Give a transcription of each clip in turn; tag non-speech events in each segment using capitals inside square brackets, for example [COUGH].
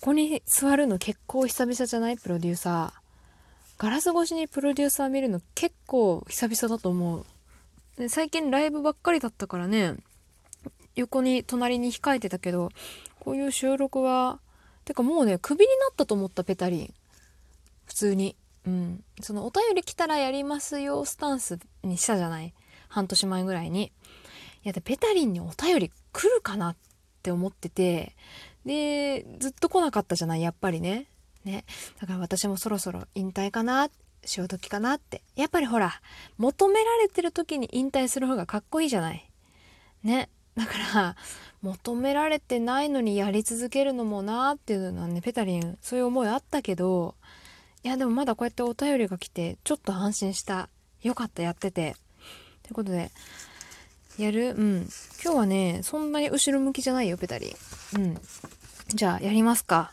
こに座るの結構久々じゃない？プロデューサー。ガラス越しにプロデューサー見るの結構久々だと思う。最近ライブばっかりだったからね、横に隣に控えてたけど、こういう収録は、てかもうね、クビになったと思ったペタリン。普通に。うん。そのお便り来たらやりますよスタンスにしたじゃない？半年前ぐらいに。いや、ペタリンにお便り来るかなって思ってて、で、ずっと来なかったじゃない、やっぱりね。ね。だから私もそろそろ引退かな、潮時かなって。やっぱりほら、求められてる時に引退する方がかっこいいじゃない。ね。だから、求められてないのにやり続けるのもなっていうのはね、ペタリン、そういう思いあったけど、いや、でもまだこうやってお便りが来て、ちょっと安心した。よかった、やってて。ということで、やる？うん。今日はね、そんなに後ろ向きじゃないよ、ペタリン。うん。じゃあ、やりますか。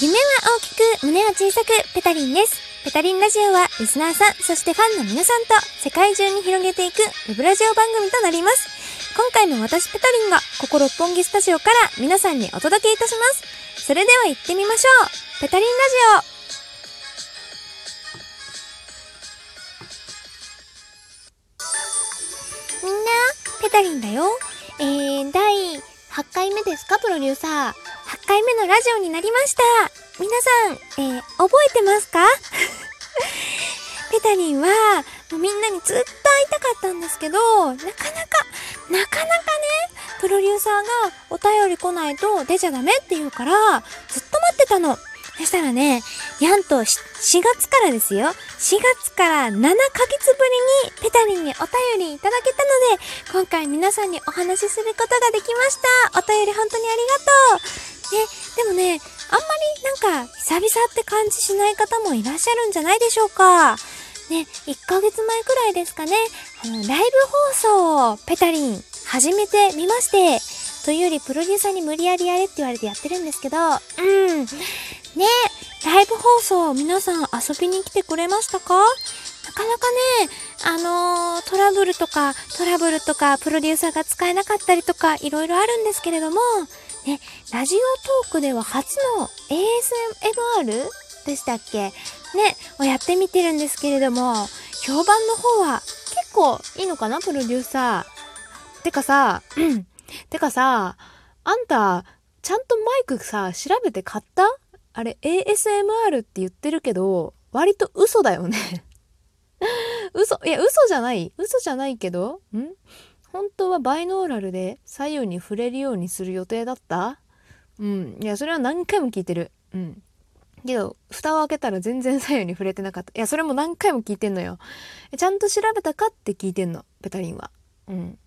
夢は大きく、胸は小さく、ペタリンです。ペタリンラジオは、リスナーさん、そしてファンの皆さんと、世界中に広げていく、ウェブラジオ番組となります。今回も私ペタリンが、ここ六本木スタジオから皆さんにお届けいたします。それでは行ってみましょう。ペタリンラジオみんな、ペタリンだよ。えー、第8回目ですか、プロデューサー。8回目のラジオになりました。皆さん、えー、覚えてますか？[LAUGHS] ペタリンは、もうみんなにずっと会いたかったんですけど、なかなか、なかなかね、プロデューサーがお便り来ないと出ちゃダメって言うから、ずっと待ってたの。そしたらね、やんと4月からですよ。4月から7ヶ月ぶりにペタリンにお便りいただけたので、今回皆さんにお話しすることができました。お便り本当にありがとう。ね、でもね、あんまりなんか久々って感じしない方もいらっしゃるんじゃないでしょうか。ね、1ヶ月前くらいですかね、あの、ライブ放送をペタリン始めてみまして、というよりプロデューサーに無理やりやれって言われてやってるんですけど、うん。ね、ライブ放送皆さん遊びに来てくれましたか？なかなかね、あのー、トラブルとか、トラブルとか、プロデューサーが使えなかったりとか、いろいろあるんですけれども、ね、ラジオトークでは初の ASMR でしたっけ？ね、をやってみてるんですけれども、評判の方は結構いいのかな？プロデューサー。てかさ、てかさ、あんた、ちゃんとマイクさ、調べて買った？あれ、ASMR って言ってるけど、割と嘘だよね [LAUGHS] 嘘、いや、嘘じゃない嘘じゃないけど、ん？本当はバイノーラルで左右に触れるようにする予定だった？うん。いや、それは何回も聞いてる。うん。けど、蓋を開けたら全然左右に触れてなかった。いや、それも何回も聞いてんのよ。ちゃんと調べたかって聞いてんの、ペタリンは。うん。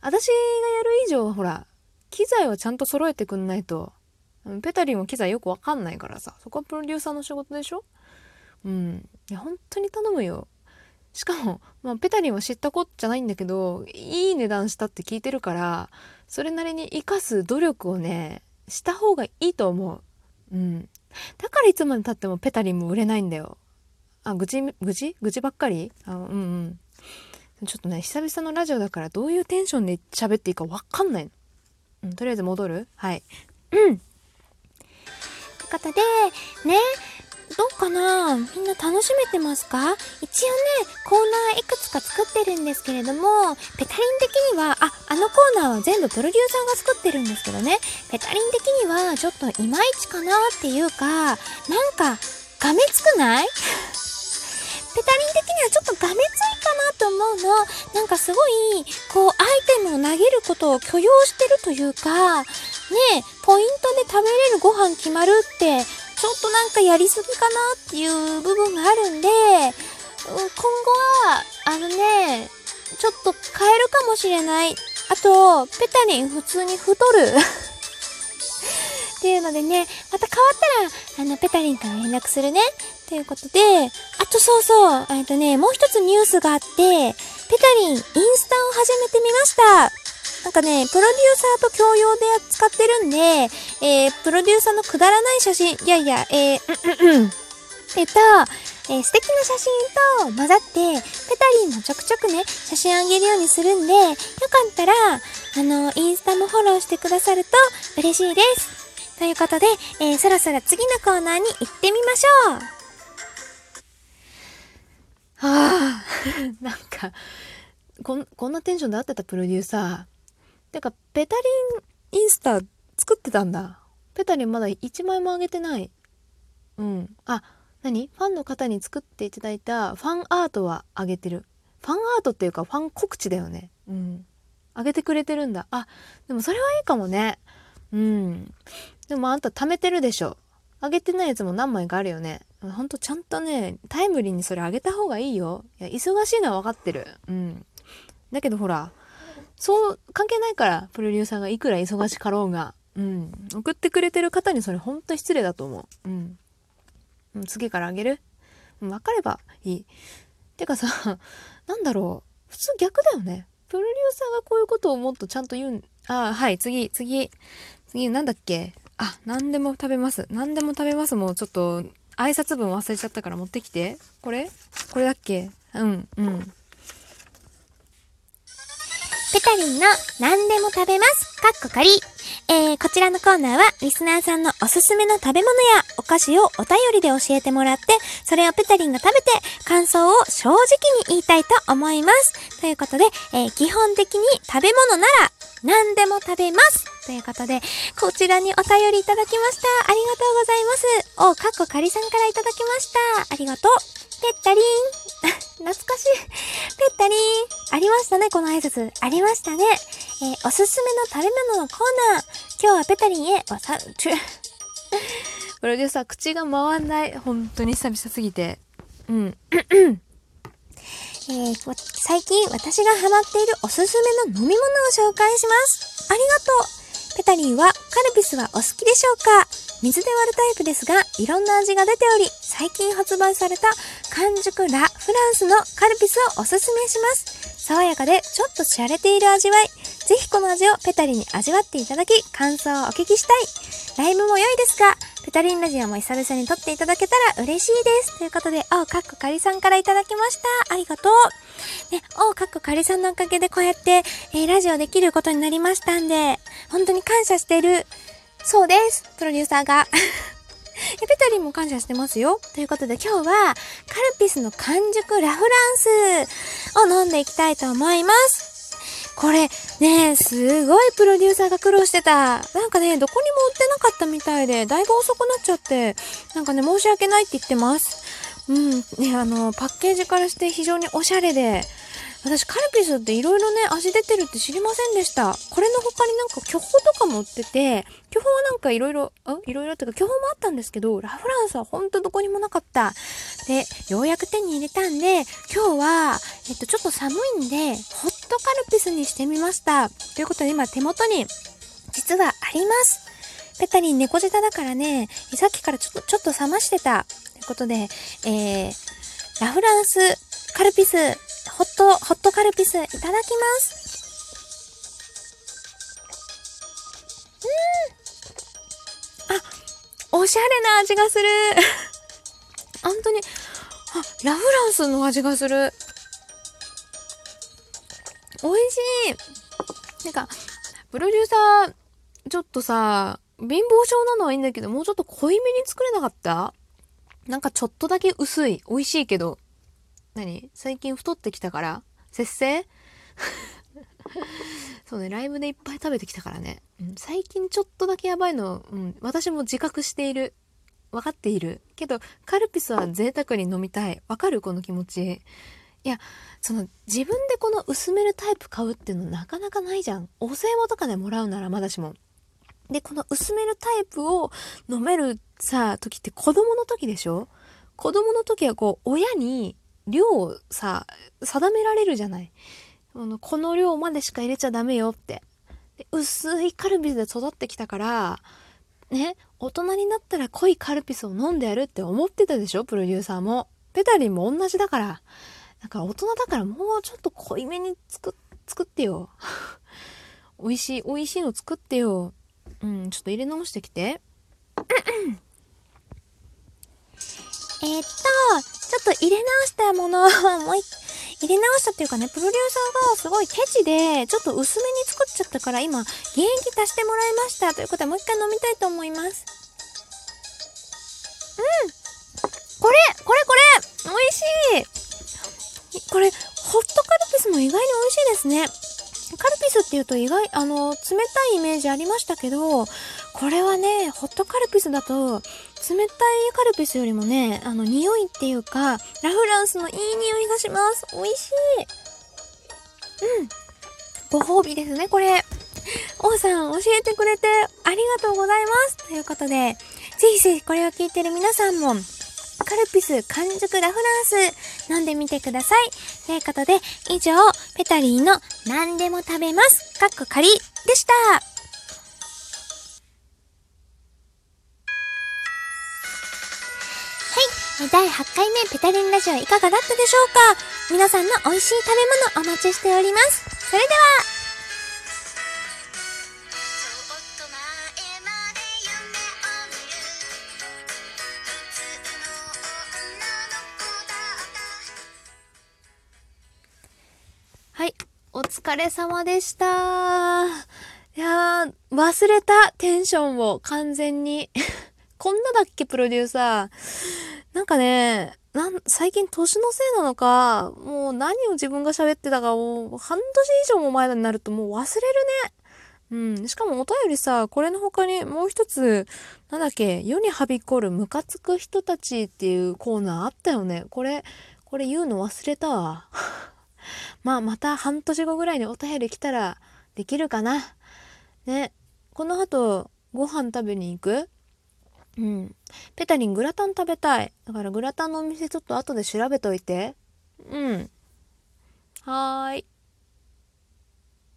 私がやる以上、ほら、機材はちゃんと揃えてくんないと、ペタリンは機材よくわかんないからさ、そこはプロデューサーの仕事でしょ？うん。いや、本当に頼むよ。しかも、まあ、ペタリンは知ったこっちゃないんだけど、いい値段したって聞いてるから、それなりに活かす努力をね、した方がいいと思う。うん。だからいつまで経ってもペタリンも売れないんだよ。あ、愚痴、愚痴？愚痴ばっかり？あ、うんうん。ちょっとね、久々のラジオだからどういうテンションで喋っていいかわかんないの。うん、とりあえず戻る？はい。うん。ってことで、ね、どうかな？みんな楽しめてますか？一応ね、コーナーいくつか作ってるんですけれども、ペタリン的には、あ、あのコーナーは全部プロデューサーが作ってるんですけどね、ペタリン的にはちょっといまいちかなっていうか、なんか、がめつくない？[LAUGHS] ペタリン的にはちょっとがめついかなと思うの。なんかすごい、こう、アイテムを投げることを許容してるというか、ねポイントで食べれるご飯決まるって、ちょっとなんかやりすぎかなっていう部分があるんで、今後は、あのね、ちょっと変えるかもしれない。あと、ペタリン普通に太る。っていうのでね、また変わったら、あの、ペタリンから連絡するね。ということで、あとそうそう、えっとね、もう一つニュースがあって、ペタリン、インスタを始めてみました。なんかね、プロデューサーと共用で使ってるんで、えー、プロデューサーのくだらない写真、いやいや、えー、うんうんうん。えっと、えー、素敵な写真と混ざって、ペタリンもちょくちょくね、写真あげるようにするんで、よかったら、あの、インスタもフォローしてくださると嬉しいです。ということで、えー、そろそろ次のコーナーに行ってみましょう。はあ [LAUGHS] なんかこんこんなテンションで会ってたプロデューサーてかペタリンインスタ作ってたんだ。ペタリンまだ1枚もあげてない。うん。あ何？ファンの方に作っていただいたファンアートはあげてる。ファンアートっていうかファン告知だよね。うん。あげてくれてるんだ。あでもそれはいいかもね。うん。でもあんた貯めてるでしょ。あげてないやつも何枚かあるよね。ほんとちゃんとね、タイムリーにそれあげた方がいいよ。いや、忙しいのは分かってる。うん。だけどほら、そう、関係ないから、プロデューサーがいくら忙しかろうが。うん。送ってくれてる方にそれほんと失礼だと思う。うん。うん次からあげるうん分かればいい。てかさ、[LAUGHS] なんだろう。普通逆だよね。プロデューサーがこういうことをもっとちゃんと言うん、あ、はい、次、次、次、なんだっけあ、何でも食べます。何でも食べます。もうちょっと、挨拶文忘れちゃったから持ってきて。これ？これだっけ？うん、うん。ペタリンの何でも食べます。かっこかり。えー、こちらのコーナーは、リスナーさんのおすすめの食べ物やお菓子をお便りで教えてもらって、それをペタリンが食べて、感想を正直に言いたいと思います。ということで、えー、基本的に食べ物なら、何でも食べます。ということで、こちらにお便りいただきました。ありがとうございます。お、かっこかりさんからいただきました。ありがとう。ペッタリン。懐かしい。ペッタリン。ありましたね、この挨拶。ありましたね。えーおすすめの食べ物のコーナー。今日はペタリンへ、わさ、ちゅ、プロデューサー、口が回んない。本当に久々すぎて。うん。えーわ最近私がハマっているおすすめの飲み物を紹介します。ありがとう。ペタリンはカルピスはお好きでしょうか？水で割るタイプですが、いろんな味が出ており、最近発売された完熟ラ・フランスのカルピスをおすすめします。爽やかでちょっと洒落ている味わい。ぜひこの味をペタリに味わっていただき、感想をお聞きしたい。ライブも良いですが、ペタリンラジオも久々に撮っていただけたら嬉しいです。ということで、おかっこかりさんからいただきました。ありがとう。ね、おかっこかりさんのおかげでこうやって、えーラジオできることになりましたんで、本当に感謝してる。そうです。プロデューサーが。えペタリンも感謝してますよ。ということで今日は、カルピスの完熟ラ・フランスを飲んでいきたいと思います。これ、ねすごいプロデューサーが苦労してた。なんかね、どこにも売ってなかったみたいで、だいぶ遅くなっちゃって、なんかね、申し訳ないって言ってます。うん、ね、あの、パッケージからして非常におしゃれで、私カルピスって色々ね、味出てるって知りませんでした。これの他になんか巨峰とかも売ってて、巨峰はなんか色々、あ色々っていうか巨峰もあったんですけど、ラ・フランスはほんとどこにもなかった。で、ようやく手に入れたんで、今日は、えっと、ちょっと寒いんで、ホットカルピスにしてみました。ということで今手元に、実はあります。ペタリン猫舌だからね、さっきからちょっと、ちょっと冷ましてた。ということで、えー、ラ・フランスカルピス、ホット、ホットカルピス、いただきます。うん。あ、おしゃれな味がする。[LAUGHS] 本当に、あ、ラ・フランスの味がする。美味しい。なんか、プロデューサー、ちょっとさ、貧乏症なのはいいんだけど、もうちょっと濃いめに作れなかった？なんかちょっとだけ薄い。美味しいけど。何？最近太ってきたから？節制？[LAUGHS] そうね、ライブでいっぱい食べてきたからね。うん、最近ちょっとだけやばいの、うん、私も自覚している。分かっている。けど、カルピスは贅沢に飲みたい。わかる？この気持ち。いや、その、自分でこの薄めるタイプ買うっていうのなかなかないじゃん。お歳暮とかでもらうならまだしも。で、この薄めるタイプを飲めるさ、時って子供の時でしょ？子供の時はこう、親に量をさ、定められるじゃない。あのこの量までしか入れちゃダメよって。薄いカルピスで育ってきたから、ね、大人になったら濃いカルピスを飲んでやるって思ってたでしょ？プロデューサーも。ペタリンも同じだから。だから大人だからもうちょっと濃いめに作作ってよ。[LAUGHS] 美味しい、美味しいの作ってよ。うん、ちょっと入れ直してきて。えーっと、ちょっと入れ直したものをもうい入れ直したっていうかね、プロデューサーがすごいケチで、ちょっと薄めに作っちゃったから、今、原液足してもらいました。ということで、もう一回飲みたいと思います。うんこれこれこれ美味しいこれ、ホットカルピスも意外に美味しいですね。カルピスっていうと意外、あの、冷たいイメージありましたけど、これはね、ホットカルピスだと、冷たいカルピスよりもね、あの、匂いっていうか、ラフランスのいい匂いがします。美味しい。うん。ご褒美ですね、これ。王さん、教えてくれてありがとうございます。ということで、ぜひぜひこれを聞いてる皆さんも、カルピス完熟ラフランス飲んでみてください。ということで、以上、ペタリーの何でも食べます。かっこ仮でした。はい。第8回目ペタリンラジオいかがだったでしょうか？皆さんの美味しい食べ物お待ちしております。それでは、はい。お疲れ様でした。いやー、忘れたテンションを完全に。こんなだっけ、プロデューサー。なんかね、なん、最近年のせいなのか、もう何を自分が喋ってたかを半年以上も前になるともう忘れるね。うん。しかもお便りさ、これの他にもう一つ、なんだっけ、世にはびこるムカつく人たちっていうコーナーあったよね。これ、これ言うの忘れたわ。[LAUGHS] まあ、また半年後ぐらいにお便り来たらできるかな。ね。この後、ご飯食べに行く？うん。ペタリングラタン食べたい。だからグラタンのお店ちょっと後で調べといて。うん。はーい。